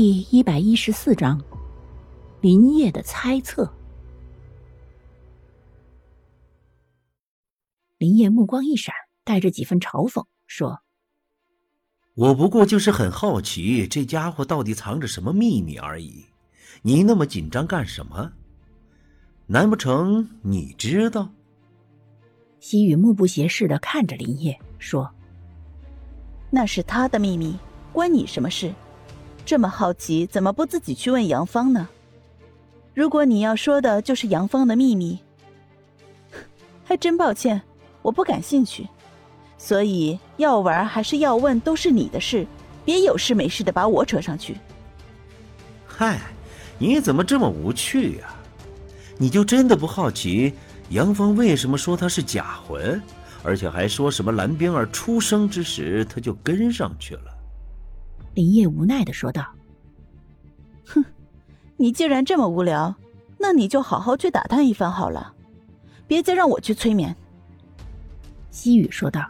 第一百一十四章，林业的猜测。林业目光一闪，带着几分嘲讽说：“我不过就是很好奇，这家伙到底藏着什么秘密而已。你那么紧张干什么？难不成你知道？”西雨目不斜视的看着林业，说：“那是他的秘密，关你什么事？”这么好奇，怎么不自己去问杨芳呢？如果你要说的就是杨芳的秘密，还真抱歉，我不感兴趣。所以要玩还是要问，都是你的事，别有事没事的把我扯上去。嗨，你怎么这么无趣呀？你就真的不好奇杨芳为什么说他是假魂，而且还说什么蓝冰儿出生之时他就跟上去了？林业无奈的说道：“哼，你既然这么无聊，那你就好好去打探一番好了，别再让我去催眠。”西雨说道：“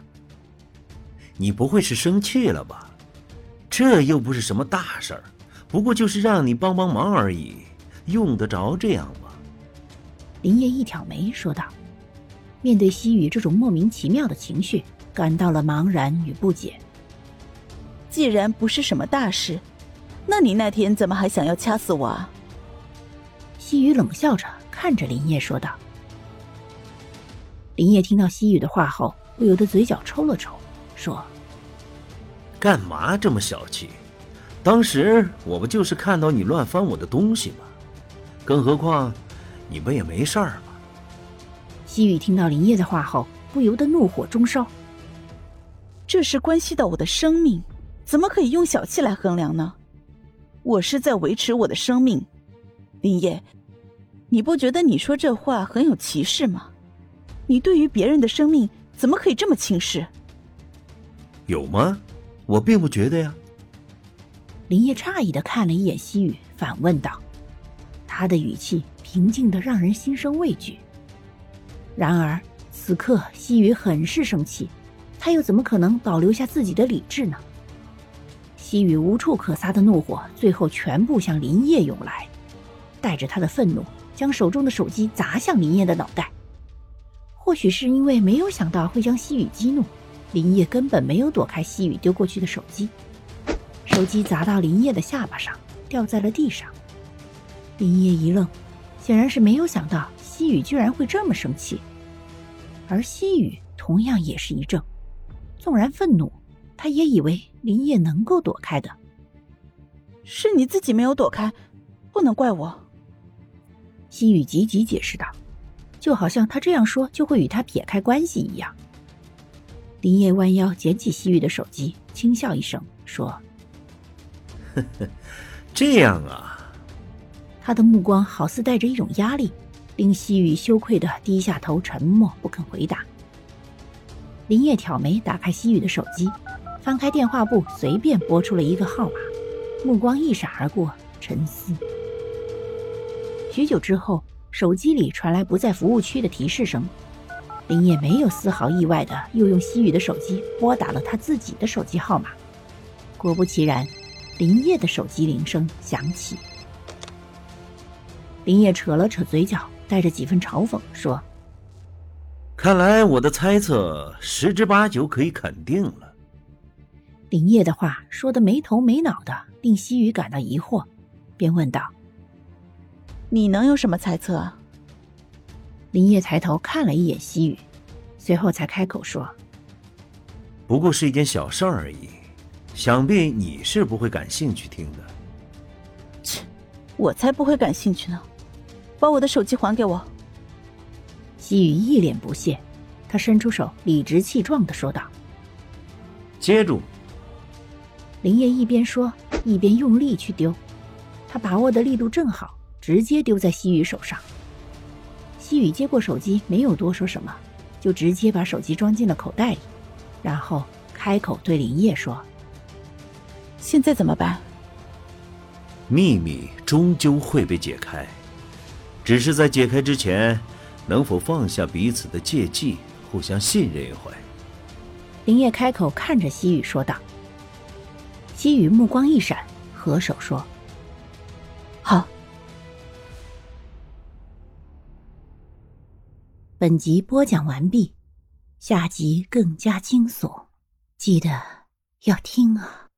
你不会是生气了吧？这又不是什么大事儿，不过就是让你帮帮忙而已，用得着这样吗？”林业一挑眉说道：“面对西雨这种莫名其妙的情绪，感到了茫然与不解。”既然不是什么大事，那你那天怎么还想要掐死我啊？西雨冷笑着看着林叶说道。林叶听到西雨的话后，不由得嘴角抽了抽，说：“干嘛这么小气？当时我不就是看到你乱翻我的东西吗？更何况，你不也没事儿吗？”西雨听到林叶的话后，不由得怒火中烧。这是关系到我的生命。怎么可以用小气来衡量呢？我是在维持我的生命，林叶，你不觉得你说这话很有歧视吗？你对于别人的生命怎么可以这么轻视？有吗？我并不觉得呀。林叶诧异的看了一眼西雨，反问道，他的语气平静的让人心生畏惧。然而此刻西雨很是生气，他又怎么可能保留下自己的理智呢？西雨无处可撒的怒火，最后全部向林业涌来，带着他的愤怒，将手中的手机砸向林业的脑袋。或许是因为没有想到会将西雨激怒，林业根本没有躲开西雨丢过去的手机，手机砸到林业的下巴上，掉在了地上。林业一愣，显然是没有想到西雨居然会这么生气，而西雨同样也是一怔，纵然愤怒。他也以为林业能够躲开的，是你自己没有躲开，不能怪我。西雨急急解释道，就好像他这样说就会与他撇开关系一样。林业弯腰捡起西雨的手机，轻笑一声说：“呵呵，这样啊。”他的目光好似带着一种压力，令西雨羞愧的低下头，沉默不肯回答。林业挑眉，打开西雨的手机。翻开电话簿，随便拨出了一个号码，目光一闪而过，沉思。许久之后，手机里传来不在服务区的提示声。林业没有丝毫意外的，又用西雨的手机拨打了他自己的手机号码。果不其然，林业的手机铃声响起。林业扯了扯嘴角，带着几分嘲讽说：“看来我的猜测十之八九可以肯定了。”林业的话说的没头没脑的，令西雨感到疑惑，便问道：“你能有什么猜测？”啊？”林业抬头看了一眼西雨，随后才开口说：“不过是一件小事而已，想必你是不会感兴趣听的。”“切，我才不会感兴趣呢！把我的手机还给我。”西雨一脸不屑，他伸出手，理直气壮的说道：“接住！”林业一边说，一边用力去丢，他把握的力度正好，直接丢在西雨手上。西雨接过手机，没有多说什么，就直接把手机装进了口袋里，然后开口对林业说：“现在怎么办？”秘密终究会被解开，只是在解开之前，能否放下彼此的芥蒂，互相信任一回？林业开口看着西雨说道。姬雨目光一闪，合手说：“好。本集播讲完毕，下集更加惊悚，记得要听啊！